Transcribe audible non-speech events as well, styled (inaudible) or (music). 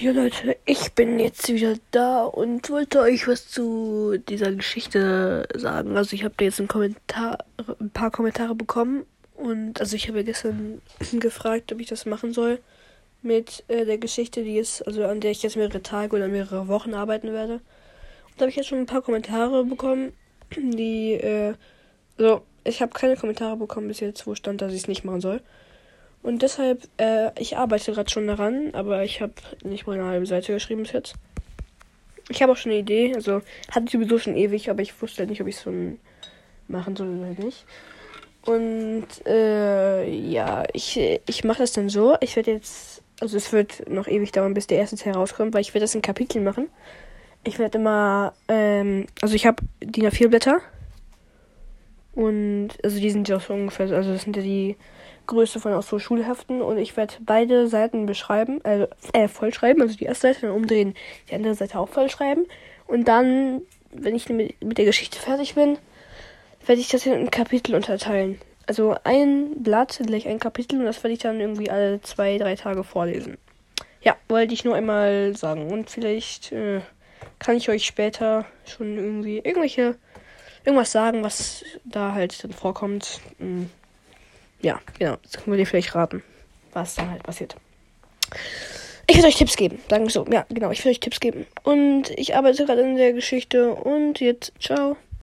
Ja Leute, ich bin jetzt wieder da und wollte euch was zu dieser Geschichte sagen. Also ich habe jetzt ein, Kommentar, ein paar Kommentare bekommen und also ich habe gestern (clears throat) gefragt, ob ich das machen soll mit äh, der Geschichte, die ist, also an der ich jetzt mehrere Tage oder mehrere Wochen arbeiten werde. Und da habe ich jetzt schon ein paar Kommentare bekommen, die, äh, also ich habe keine Kommentare bekommen bis jetzt, wo stand, dass ich es nicht machen soll. Und deshalb, äh, ich arbeite gerade schon daran, aber ich habe nicht mal eine halbe Seite geschrieben bis jetzt. Ich habe auch schon eine Idee, also hatte ich sowieso schon ewig, aber ich wusste halt nicht, ob ich es schon machen soll oder nicht. Und äh, ja, ich, ich mache das dann so. Ich werde jetzt, also es wird noch ewig dauern, bis der erste Teil rauskommt, weil ich werde das in Kapiteln machen. Ich werde immer, ähm, also ich habe DIN A4 Blätter. Und, also die sind ja so ungefähr, also das sind ja die Größe von auch so Schulheften und ich werde beide Seiten beschreiben, äh, äh, vollschreiben, also die erste Seite dann umdrehen, die andere Seite auch vollschreiben und dann, wenn ich mit, mit der Geschichte fertig bin, werde ich das in Kapitel unterteilen. Also ein Blatt gleich ein Kapitel und das werde ich dann irgendwie alle zwei, drei Tage vorlesen. Ja, wollte ich nur einmal sagen und vielleicht äh, kann ich euch später schon irgendwie irgendwelche irgendwas sagen, was da halt dann vorkommt. Hm ja, genau. Jetzt können wir dir vielleicht raten, was dann halt passiert. Ich werde euch Tipps geben. Sagen wir so. Ja, genau. Ich werde euch Tipps geben. Und ich arbeite gerade in der Geschichte. Und jetzt, ciao.